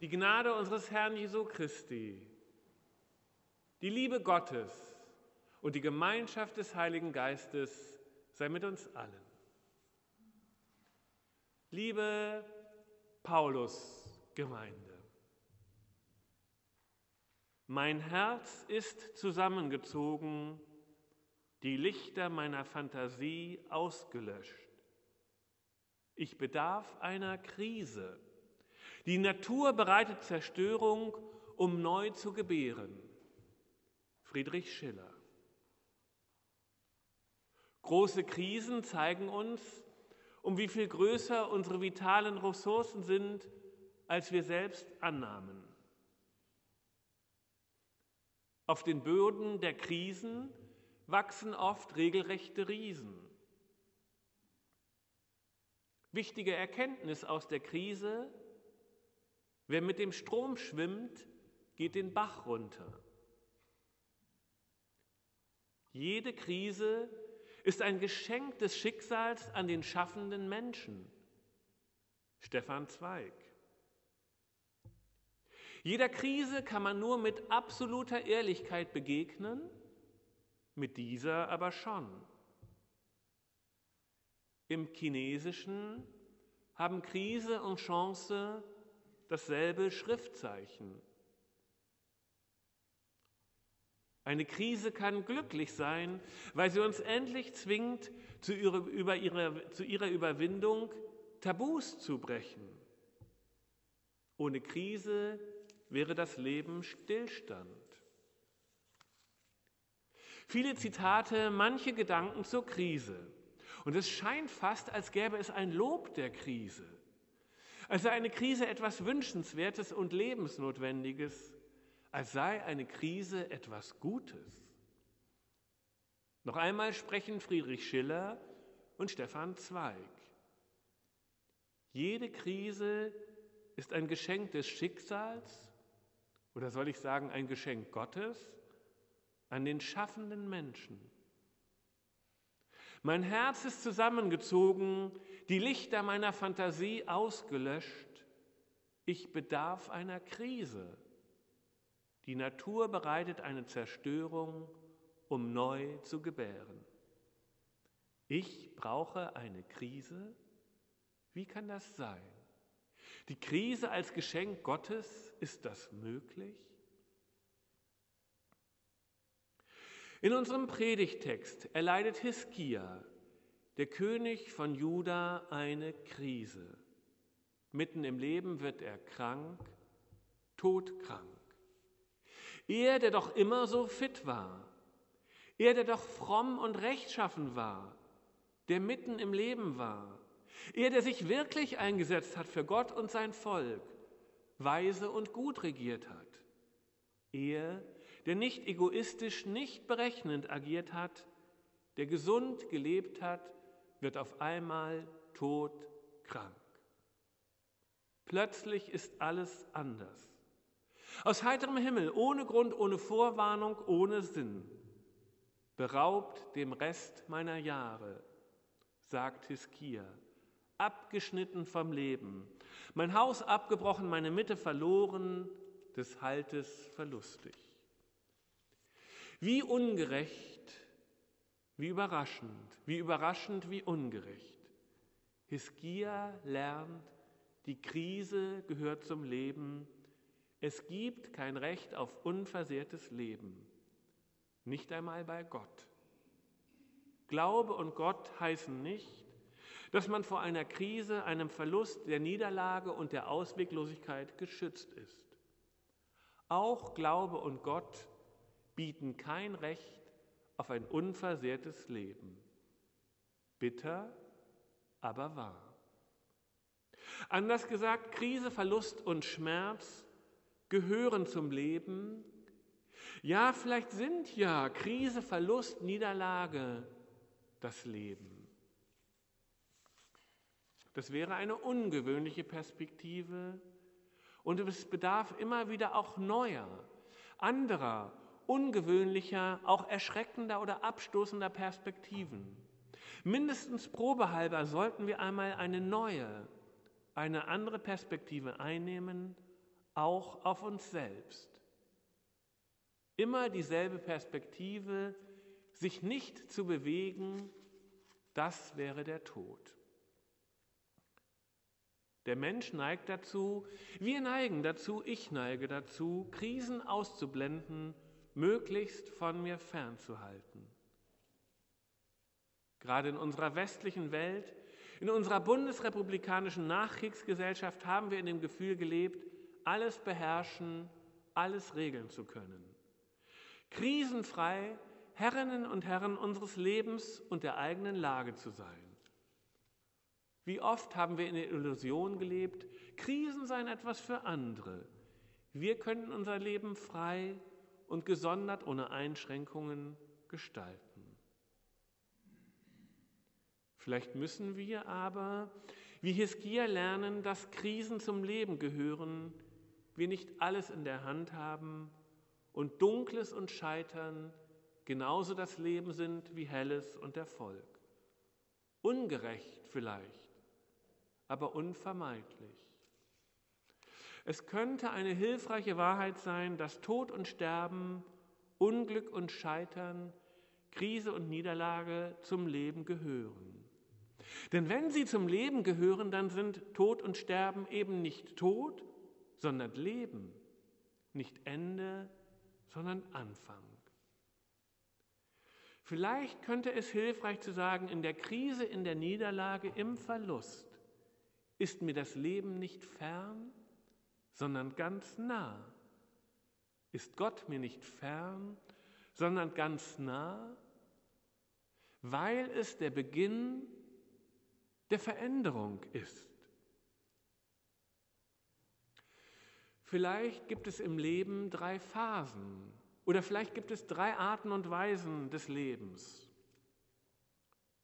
Die Gnade unseres Herrn Jesu Christi, die Liebe Gottes und die Gemeinschaft des Heiligen Geistes sei mit uns allen. Liebe Paulus-Gemeinde, mein Herz ist zusammengezogen, die Lichter meiner Fantasie ausgelöscht. Ich bedarf einer Krise. Die Natur bereitet Zerstörung, um neu zu gebären. Friedrich Schiller. Große Krisen zeigen uns, um wie viel größer unsere vitalen Ressourcen sind, als wir selbst annahmen. Auf den Böden der Krisen wachsen oft regelrechte Riesen. Wichtige Erkenntnis aus der Krise, wer mit dem Strom schwimmt, geht den Bach runter. Jede Krise ist ein Geschenk des Schicksals an den schaffenden Menschen. Stefan Zweig. Jeder Krise kann man nur mit absoluter Ehrlichkeit begegnen, mit dieser aber schon. Im Chinesischen haben Krise und Chance dasselbe Schriftzeichen. Eine Krise kann glücklich sein, weil sie uns endlich zwingt, zu ihrer, Überwindung Tabus zu brechen. Ohne Krise wäre das Leben Stillstand. Viele Zitate, manche Gedanken zur Krise. Und es scheint fast, als gäbe es ein Lob der Krise. Als sei eine Krise etwas Wünschenswertes und Lebensnotwendiges, als sei eine Krise etwas Gutes. Noch einmal sprechen Friedrich Schiller und Stefan Zweig. Jede Krise ist ein Geschenk des Schicksals oder soll ich sagen ein Geschenk Gottes an den schaffenden Menschen. Mein Herz ist zusammengezogen, die Lichter meiner Fantasie ausgelöscht. Ich bedarf einer Krise. Die Natur bereitet eine Zerstörung, um neu zu gebären. Ich brauche eine Krise? Wie kann das sein? Die Krise als Geschenk Gottes, ist das möglich? In unserem Predigtext erleidet Hiskia, der König von Juda, eine Krise. Mitten im Leben wird er krank, todkrank. Er, der doch immer so fit war, er, der doch fromm und rechtschaffen war, der mitten im Leben war, er, der sich wirklich eingesetzt hat für Gott und sein Volk, weise und gut regiert hat, er, der nicht egoistisch, nicht berechnend agiert hat, der gesund gelebt hat, wird auf einmal todkrank. Plötzlich ist alles anders. Aus heiterem Himmel, ohne Grund, ohne Vorwarnung, ohne Sinn, beraubt dem Rest meiner Jahre, sagt Hiskia, abgeschnitten vom Leben, mein Haus abgebrochen, meine Mitte verloren, des Haltes verlustig. Wie ungerecht, wie überraschend, wie überraschend, wie ungerecht. Hiskia lernt, die Krise gehört zum Leben. Es gibt kein Recht auf unversehrtes Leben, nicht einmal bei Gott. Glaube und Gott heißen nicht, dass man vor einer Krise, einem Verlust, der Niederlage und der Ausweglosigkeit geschützt ist. Auch Glaube und Gott bieten kein Recht auf ein unversehrtes Leben. Bitter, aber wahr. Anders gesagt, Krise, Verlust und Schmerz gehören zum Leben. Ja, vielleicht sind ja Krise, Verlust, Niederlage das Leben. Das wäre eine ungewöhnliche Perspektive und es bedarf immer wieder auch neuer, anderer ungewöhnlicher, auch erschreckender oder abstoßender Perspektiven. Mindestens probehalber sollten wir einmal eine neue, eine andere Perspektive einnehmen auch auf uns selbst. Immer dieselbe Perspektive, sich nicht zu bewegen, das wäre der Tod. Der Mensch neigt dazu, wir neigen dazu, ich neige dazu, Krisen auszublenden, möglichst von mir fernzuhalten. Gerade in unserer westlichen Welt, in unserer bundesrepublikanischen Nachkriegsgesellschaft haben wir in dem Gefühl gelebt, alles beherrschen, alles regeln zu können. Krisenfrei Herrinnen und Herren unseres Lebens und der eigenen Lage zu sein. Wie oft haben wir in der Illusion gelebt, Krisen seien etwas für andere. Wir könnten unser Leben frei und gesondert ohne Einschränkungen gestalten. Vielleicht müssen wir aber, wie Hiskia, lernen, dass Krisen zum Leben gehören, wir nicht alles in der Hand haben und Dunkles und Scheitern genauso das Leben sind wie Helles und Erfolg. Ungerecht vielleicht, aber unvermeidlich. Es könnte eine hilfreiche Wahrheit sein, dass Tod und Sterben, Unglück und Scheitern, Krise und Niederlage zum Leben gehören. Denn wenn sie zum Leben gehören, dann sind Tod und Sterben eben nicht Tod, sondern Leben, nicht Ende, sondern Anfang. Vielleicht könnte es hilfreich zu sagen, in der Krise, in der Niederlage, im Verlust ist mir das Leben nicht fern, sondern ganz nah. Ist Gott mir nicht fern, sondern ganz nah, weil es der Beginn der Veränderung ist. Vielleicht gibt es im Leben drei Phasen oder vielleicht gibt es drei Arten und Weisen des Lebens.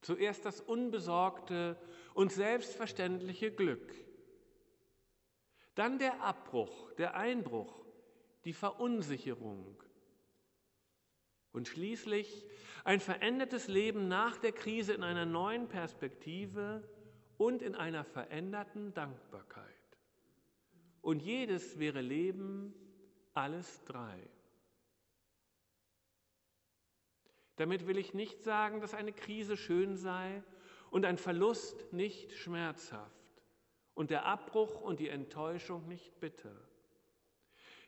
Zuerst das unbesorgte und selbstverständliche Glück. Dann der Abbruch, der Einbruch, die Verunsicherung. Und schließlich ein verändertes Leben nach der Krise in einer neuen Perspektive und in einer veränderten Dankbarkeit. Und jedes wäre Leben, alles drei. Damit will ich nicht sagen, dass eine Krise schön sei und ein Verlust nicht schmerzhaft und der Abbruch und die Enttäuschung nicht bitter.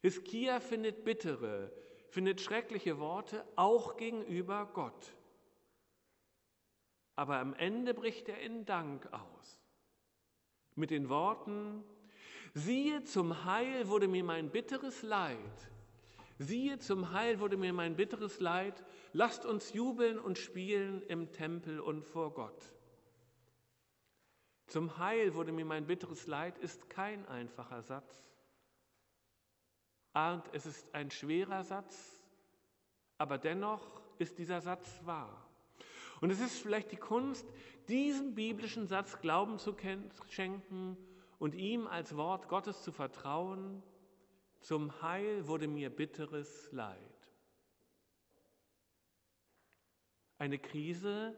Hiskia findet bittere, findet schreckliche Worte auch gegenüber Gott. Aber am Ende bricht er in Dank aus. Mit den Worten, siehe zum Heil wurde mir mein bitteres Leid Siehe, zum Heil wurde mir mein bitteres Leid, lasst uns jubeln und spielen im Tempel und vor Gott. Zum Heil wurde mir mein bitteres Leid ist kein einfacher Satz. Und es ist ein schwerer Satz, aber dennoch ist dieser Satz wahr. Und es ist vielleicht die Kunst, diesem biblischen Satz Glauben zu schenken und ihm als Wort Gottes zu vertrauen zum Heil wurde mir bitteres Leid. Eine Krise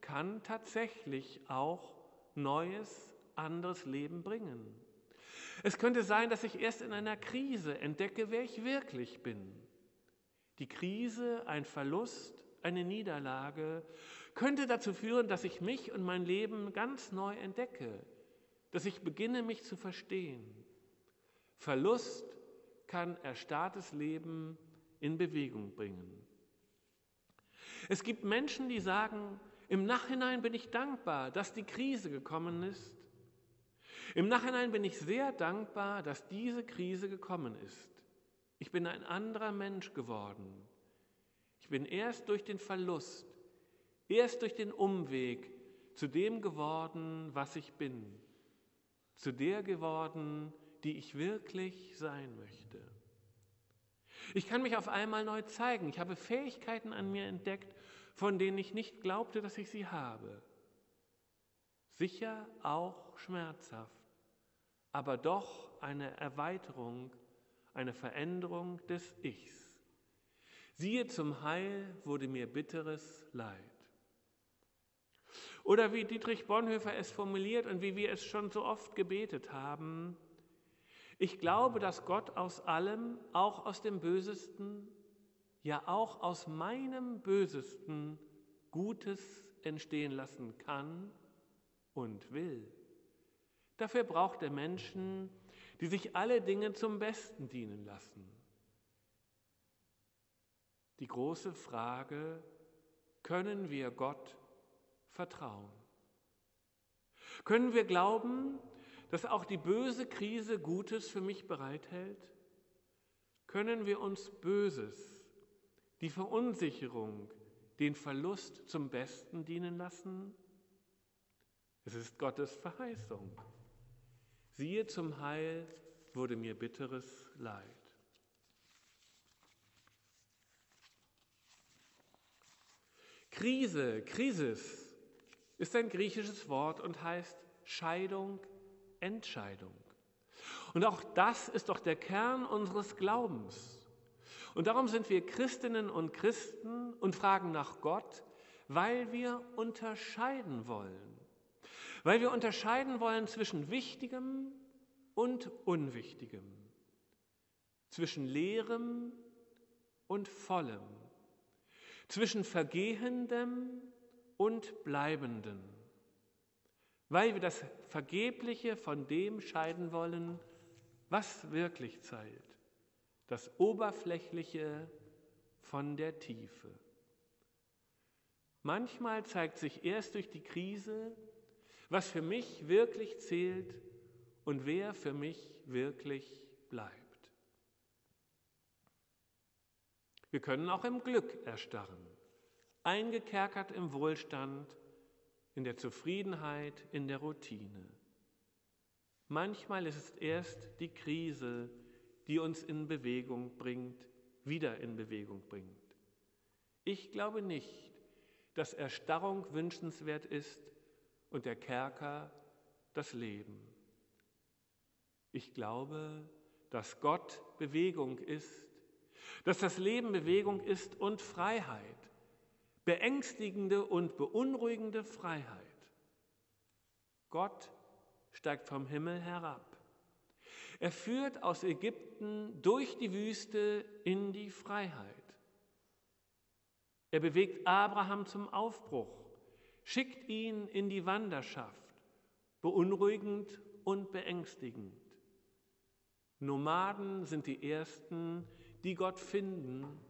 kann tatsächlich auch neues, anderes Leben bringen. Es könnte sein, dass ich erst in einer Krise entdecke, wer ich wirklich bin. Die Krise, ein Verlust, eine Niederlage könnte dazu führen, dass ich mich und mein Leben ganz neu entdecke, dass ich beginne, mich zu verstehen. Verlust kann erstarrtes Leben in Bewegung bringen. Es gibt Menschen, die sagen, im Nachhinein bin ich dankbar, dass die Krise gekommen ist. Im Nachhinein bin ich sehr dankbar, dass diese Krise gekommen ist. Ich bin ein anderer Mensch geworden. Ich bin erst durch den Verlust, erst durch den Umweg zu dem geworden, was ich bin, zu der geworden, die ich wirklich sein möchte. Ich kann mich auf einmal neu zeigen. Ich habe Fähigkeiten an mir entdeckt, von denen ich nicht glaubte, dass ich sie habe. Sicher auch schmerzhaft, aber doch eine Erweiterung, eine Veränderung des Ichs. Siehe, zum Heil wurde mir bitteres Leid. Oder wie Dietrich Bonhoeffer es formuliert und wie wir es schon so oft gebetet haben, Ich glaube, dass Gott aus allem, auch aus dem Bösesten, ja auch aus meinem Bösesten Gutes entstehen lassen kann und will. Dafür braucht er Menschen, die sich alle Dinge zum Besten dienen lassen. Die große Frage, können wir Gott vertrauen? Können wir glauben, dass auch die böse Krise Gutes für mich bereithält? Können wir uns Böses, die Verunsicherung, den Verlust zum Besten dienen lassen? Es ist Gottes Verheißung. Siehe zum Heil wurde mir bitteres Leid. Krise, Krisis ist ein griechisches Wort und heißt Scheidung, Entscheidung. Und auch das ist doch der Kern unseres Glaubens. Und darum sind wir Christinnen und Christen und fragen nach Gott, weil wir unterscheiden wollen. Weil wir unterscheiden wollen zwischen Wichtigem und Unwichtigem, zwischen Leerem und Vollem, zwischen Vergehendem und Bleibendem, weil wir das Vergebliche von dem scheiden wollen, was wirklich zählt das Oberflächliche von der Tiefe. Manchmal zeigt sich erst durch die Krise, was für mich wirklich zählt und wer für mich wirklich bleibt. Wir können auch im Glück erstarren, eingekerkert im Wohlstand, in der Zufriedenheit, in der Routine. Manchmal ist es erst die Krise, die uns in Bewegung bringt, wieder in Bewegung bringt. Ich glaube nicht, dass Erstarrung wünschenswert ist und der Kerker das Leben. Ich glaube, dass Gott Bewegung ist, dass das Leben Bewegung ist und Freiheit, beängstigende und beunruhigende Freiheit. Gott steigt vom Himmel herab. Er führt aus Ägypten durch die Wüste in die Freiheit. Er bewegt Abraham zum Aufbruch, schickt ihn in die Wanderschaft, beunruhigend und beängstigend. Nomaden sind die Ersten, die Gott finden,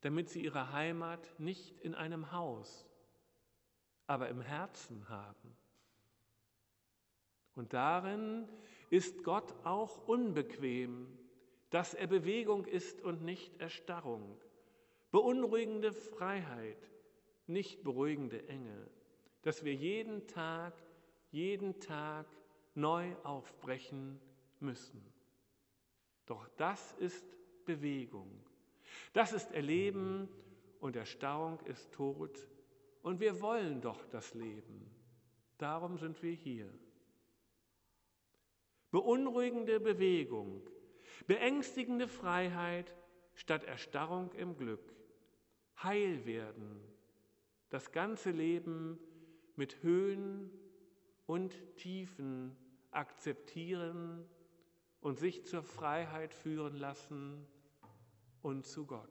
damit sie ihre Heimat nicht in einem Haus, aber im Herzen haben. Und darin ist Gott auch unbequem, dass er Bewegung ist und nicht Erstarrung, beunruhigende Freiheit, nicht beruhigende Enge, dass wir jeden Tag, jeden Tag neu aufbrechen müssen. Doch das ist Bewegung, das ist Erleben und Erstarrung ist Tod. Und wir wollen doch das Leben. Darum sind wir hier. Beunruhigende Bewegung, beängstigende Freiheit statt Erstarrung im Glück, heil werden, das ganze Leben mit Höhen und Tiefen akzeptieren und sich zur Freiheit führen lassen und zu Gott.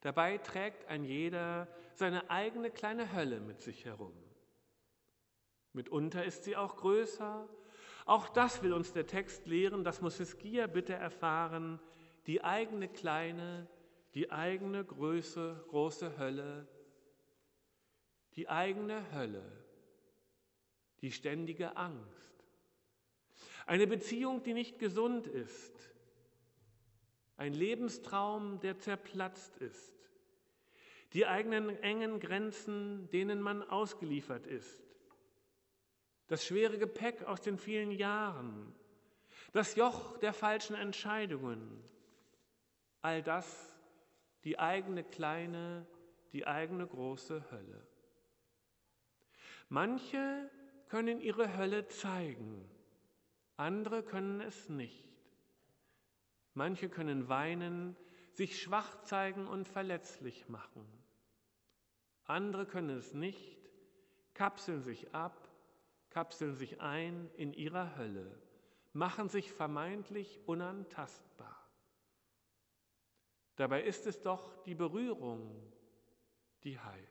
Dabei trägt ein jeder seine eigene kleine Hölle mit sich herum. Mitunter ist sie auch größer. Auch das will uns der Text lehren, das muss Hiskia bitte erfahren. Die eigene kleine, die eigene Größe, große Hölle, die eigene Hölle, die ständige Angst. Eine Beziehung, die nicht gesund ist. Ein Lebenstraum, der zerplatzt ist. Die eigenen engen Grenzen, denen man ausgeliefert ist das schwere Gepäck aus den vielen Jahren, das Joch der falschen Entscheidungen, all das die eigene kleine, die eigene große Hölle. Manche können ihre Hölle zeigen, andere können es nicht. Manche können weinen, sich schwach zeigen und verletzlich machen. Andere können es nicht, kapseln sich ab kapseln sich ein in ihrer Hölle, machen sich vermeintlich unantastbar. Dabei ist es doch die Berührung, die heilt.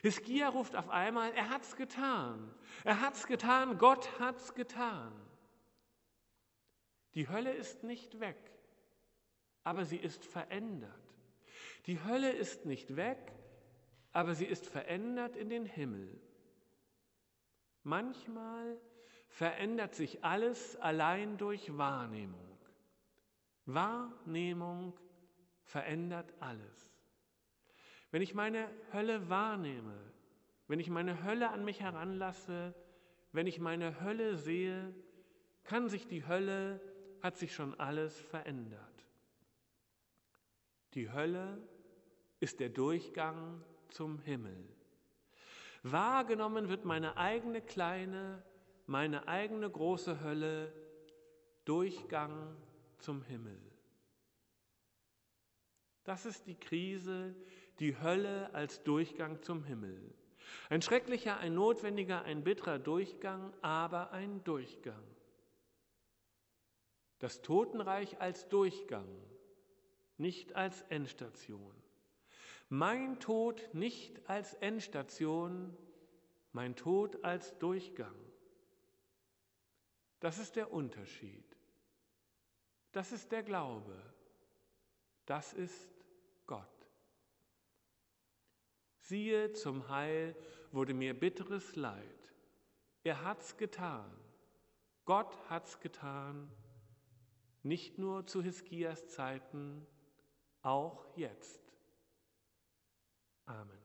Hiskia ruft auf einmal, er hat's getan. Er hat's getan, Gott hat's getan. Die Hölle ist nicht weg, aber sie ist verändert. Die Hölle ist nicht weg, aber sie ist verändert in den Himmel. Manchmal verändert sich alles allein durch Wahrnehmung. Wahrnehmung verändert alles. Wenn ich meine Hölle wahrnehme, wenn ich meine Hölle an mich heranlasse, wenn ich meine Hölle sehe, kann sich die Hölle, hat sich schon alles verändert. Die Hölle ist der Durchgang zum Himmel. Wahrgenommen wird meine eigene kleine, meine eigene große Hölle, Durchgang zum Himmel. Das ist die Krise, die Hölle als Durchgang zum Himmel. Ein schrecklicher, ein notwendiger, ein bitterer Durchgang, aber ein Durchgang. Das Totenreich als Durchgang, nicht als Endstation. Mein Tod nicht als Endstation, mein Tod als Durchgang. Das ist der Unterschied. Das ist der Glaube. Das ist Gott. Siehe, zum Heil wurde mir bitteres Leid. Er hat's getan. Gott hat's getan. Nicht nur zu Hiskias Zeiten, auch jetzt. Amen.